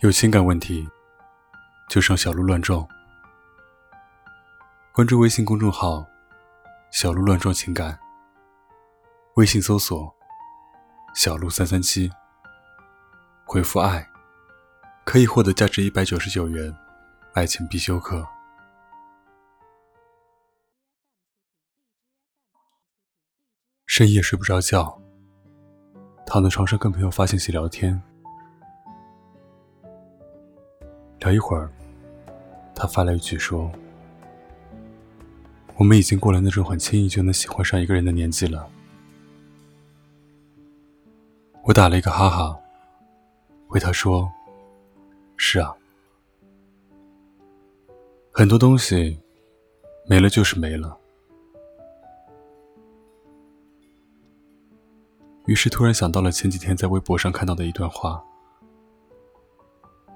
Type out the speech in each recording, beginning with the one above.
有情感问题，就上小鹿乱撞。关注微信公众号“小鹿乱撞情感”，微信搜索“小鹿三三七”，回复“爱”，可以获得价值一百九十九元爱情必修课。深夜睡不着觉，躺在床上跟朋友发信息聊天。聊一会儿，他发来一句说：“我们已经过了那种很轻易就能喜欢上一个人的年纪了。”我打了一个哈哈，回他说：“是啊，很多东西没了就是没了。”于是突然想到了前几天在微博上看到的一段话：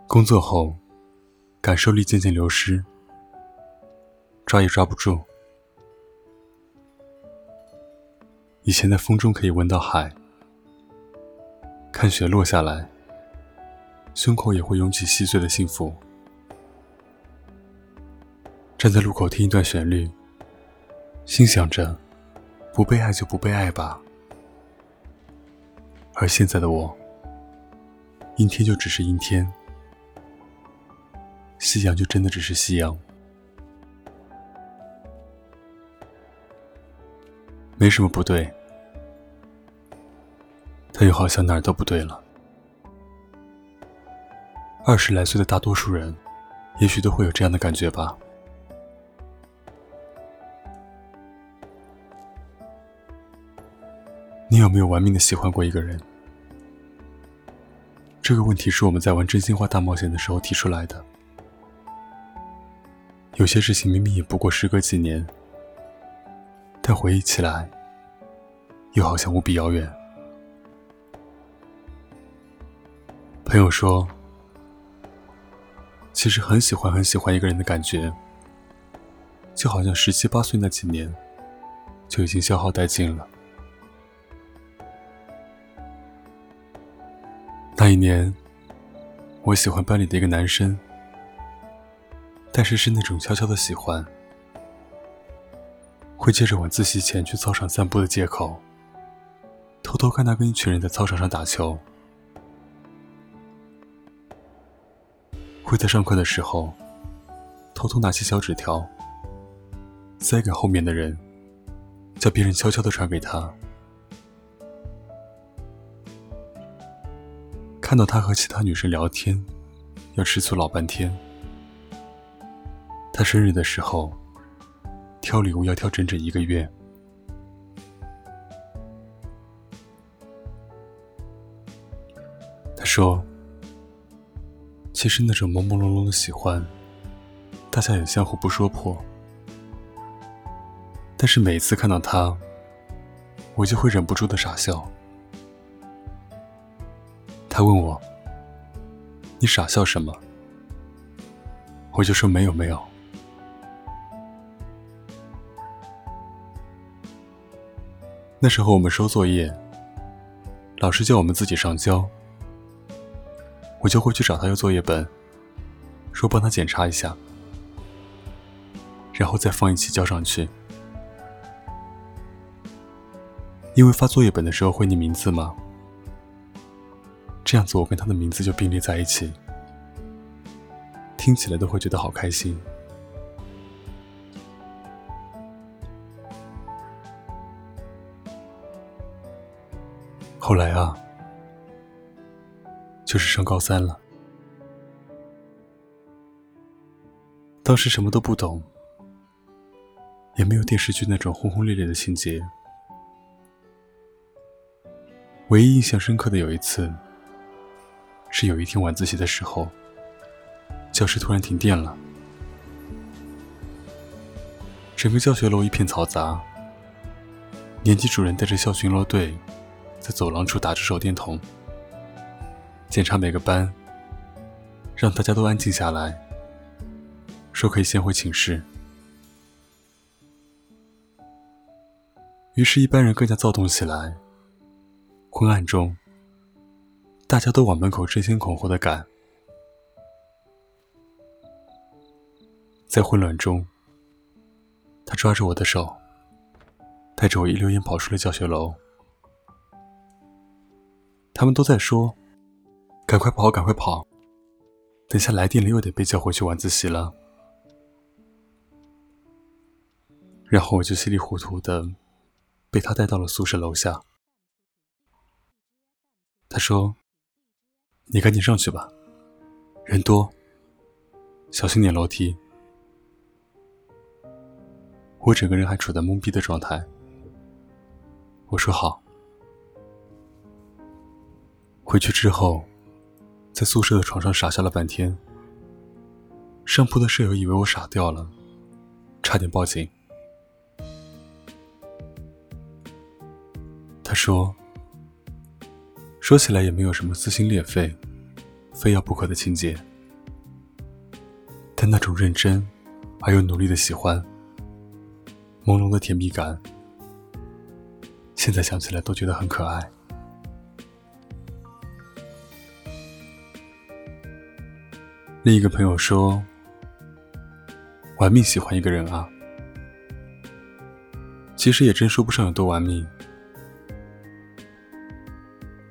工作后。感受力渐渐流失，抓也抓不住。以前在风中可以闻到海，看雪落下来，胸口也会涌起细碎的幸福。站在路口听一段旋律，心想着，不被爱就不被爱吧。而现在的我，阴天就只是阴天。夕阳就真的只是夕阳，没什么不对，他又好像哪儿都不对了。二十来岁的大多数人，也许都会有这样的感觉吧。你有没有玩命的喜欢过一个人？这个问题是我们在玩真心话大冒险的时候提出来的。有些事情明明也不过时隔几年，但回忆起来，又好像无比遥远。朋友说，其实很喜欢很喜欢一个人的感觉，就好像十七八岁那几年，就已经消耗殆尽了。那一年，我喜欢班里的一个男生。但是是那种悄悄的喜欢，会借着晚自习前去操场散步的借口，偷偷看他跟一群人在操场上打球；会在上课的时候，偷偷拿起小纸条，塞给后面的人，叫别人悄悄的传给他。看到他和其他女生聊天，要吃醋老半天。他生日的时候，挑礼物要挑整整一个月。他说：“其实那种朦朦胧胧的喜欢，大家也相互不说破。但是每次看到他，我就会忍不住的傻笑。”他问我：“你傻笑什么？”我就说：“没有，没有。”那时候我们收作业，老师叫我们自己上交，我就会去找他要作业本，说帮他检查一下，然后再放一起交上去。因为发作业本的时候会念名字嘛？这样子我跟他的名字就并列在一起，听起来都会觉得好开心。后来啊，就是上高三了。当时什么都不懂，也没有电视剧那种轰轰烈烈的情节。唯一印象深刻的有一次，是有一天晚自习的时候，教室突然停电了，整个教学楼一片嘈杂，年级主任带着校巡逻队。在走廊处打着手电筒检查每个班让大家都安静下来说可以先回寝室。于是一班人更加躁动起来昏暗中大家都往门口争先恐后的赶。在混乱中他抓着我的手带着我一溜烟跑出了教学楼他们都在说：“赶快跑，赶快跑！等下来电了又得被叫回去晚自习了。”然后我就稀里糊涂的被他带到了宿舍楼下。他说：“你赶紧上去吧，人多，小心点楼梯。”我整个人还处在懵逼的状态。我说好。回去之后，在宿舍的床上傻笑了半天。上铺的舍友以为我傻掉了，差点报警。他说：“说起来也没有什么撕心裂肺、非要不可的情节，但那种认真而又努力的喜欢，朦胧的甜蜜感，现在想起来都觉得很可爱。”另一个朋友说：“玩命喜欢一个人啊，其实也真说不上有多玩命。”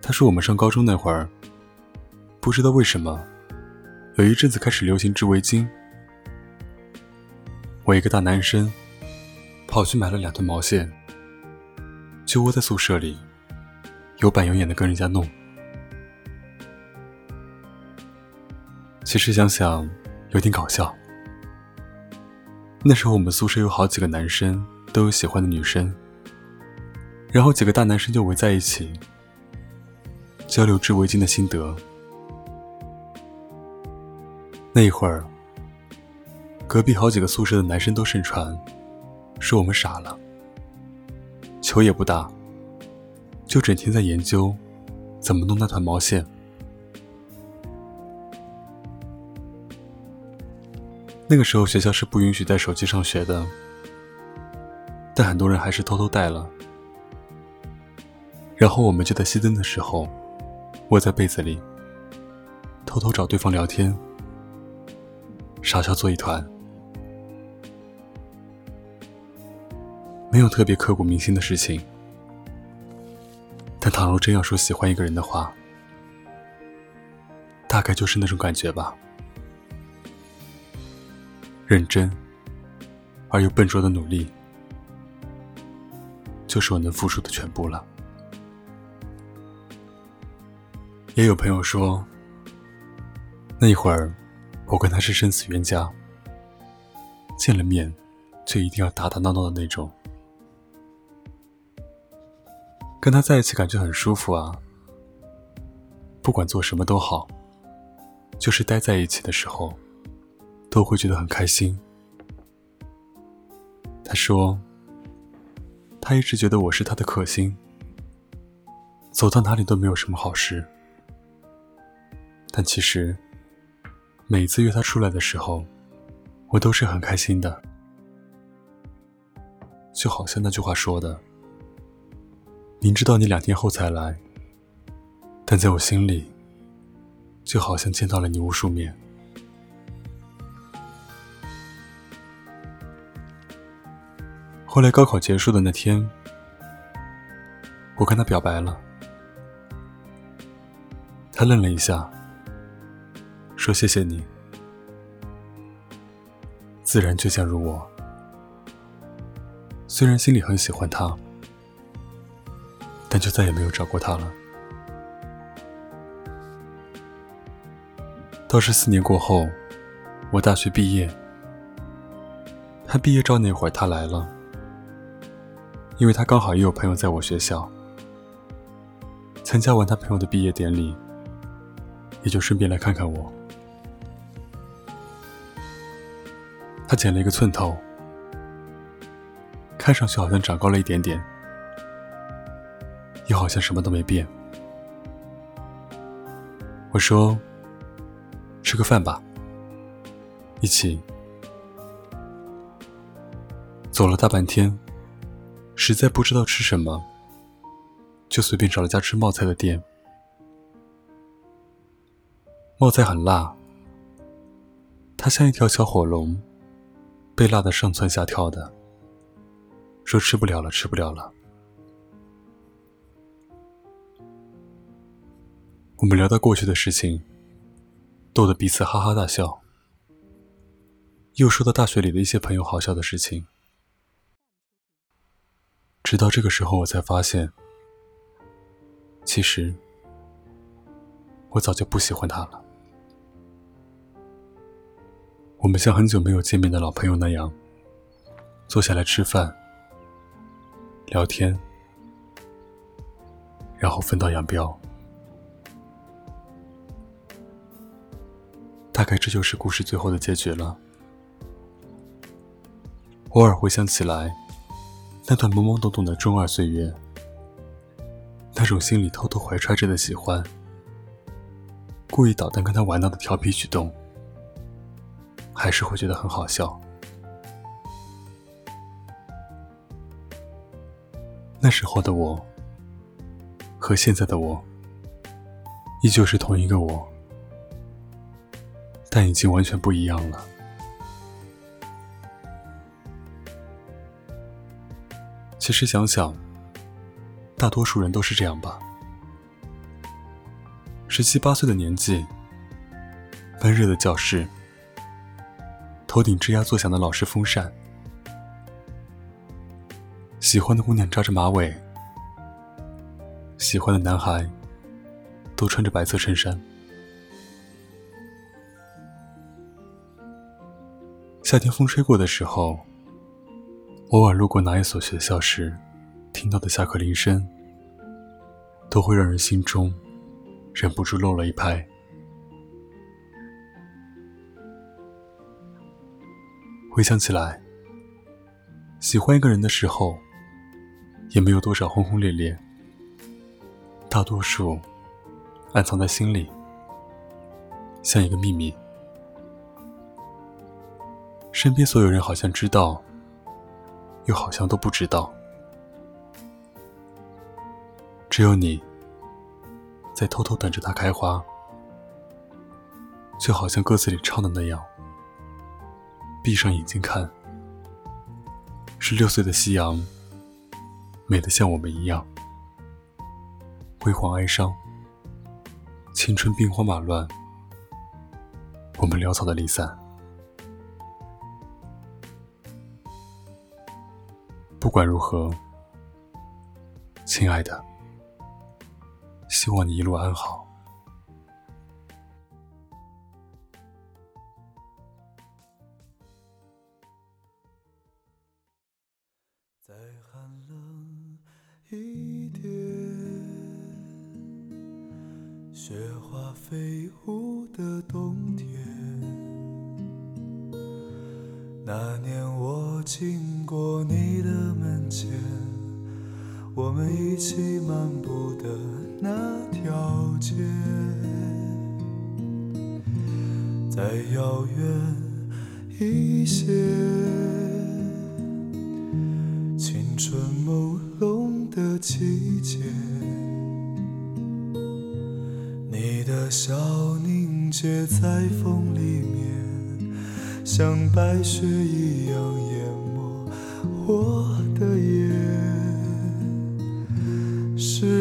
他说：“我们上高中那会儿，不知道为什么，有一阵子开始流行织围巾。我一个大男生，跑去买了两团毛线，就窝在宿舍里，有板有眼的跟人家弄。”其实想想，有点搞笑。那时候我们宿舍有好几个男生都有喜欢的女生，然后几个大男生就围在一起，交流织围巾的心得。那一会儿，隔壁好几个宿舍的男生都盛传，说我们傻了，球也不打，就整天在研究怎么弄那团毛线。那个时候学校是不允许带手机上学的，但很多人还是偷偷带了。然后我们就在熄灯的时候，窝在被子里，偷偷找对方聊天，傻笑作一团。没有特别刻骨铭心的事情，但倘若真要说喜欢一个人的话，大概就是那种感觉吧。认真而又笨拙的努力，就是我能付出的全部了。也有朋友说，那一会儿我跟他是生死冤家，见了面就一定要打打闹闹的那种。跟他在一起感觉很舒服啊，不管做什么都好，就是待在一起的时候。都会觉得很开心。他说：“他一直觉得我是他的克星，走到哪里都没有什么好事。但其实，每次约他出来的时候，我都是很开心的。就好像那句话说的：‘明知道你两天后才来，但在我心里，就好像见到了你无数面。’”后来高考结束的那天，我跟他表白了。他愣了一下，说：“谢谢你。”自然倔强如我，虽然心里很喜欢他，但就再也没有找过他了。倒是四年过后，我大学毕业，他毕业照那会儿，他来了。因为他刚好也有朋友在我学校，参加完他朋友的毕业典礼，也就顺便来看看我。他剪了一个寸头，看上去好像长高了一点点，又好像什么都没变。我说：“吃个饭吧，一起。”走了大半天。实在不知道吃什么，就随便找了家吃冒菜的店。冒菜很辣，它像一条小火龙，被辣得上蹿下跳的，说吃不了了，吃不了了。我们聊到过去的事情，逗得彼此哈哈大笑。又说到大学里的一些朋友好笑的事情，直到这个时候，我才发现，其实我早就不喜欢他了。我们像很久没有见面的老朋友那样，坐下来吃饭、聊天，然后分道扬镳。大概这就是故事最后的结局了。偶尔回想起来，那段懵懵懂懂的中二岁月，那种心里偷偷怀揣着的喜欢，故意捣蛋跟他玩闹的调皮举动。还是会觉得很好笑。那时候的我和现在的我，依旧是同一个我，但已经完全不一样了。其实想想，大多数人都是这样吧。十七八岁的年纪，闷热的教室。头顶吱呀作响的老式风扇，喜欢的姑娘扎着马尾，喜欢的男孩都穿着白色衬衫。夏天风吹过的时候，偶尔路过哪一所学校时，听到的下课铃声，都会让人心中忍不住漏了一拍。回想起来，喜欢一个人的时候，也没有多少轰轰烈烈，大多数暗藏在心里，像一个秘密。身边所有人好像知道，又好像都不知道，只有你在偷偷等着它开花，就好像歌词里唱的那样。闭上眼睛看，十六岁的夕阳，美得像我们一样，辉煌哀伤，青春兵荒马乱，我们潦草的离散。不管如何，亲爱的，希望你一路安好。我们一起漫步的那条街，再遥远一些。青春朦胧的季节，你的笑凝结在风里面，像白雪一样淹没我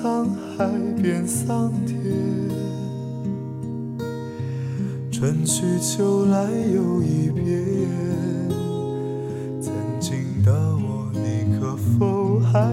沧海变桑田。春去秋来又一遍曾经的我你可否还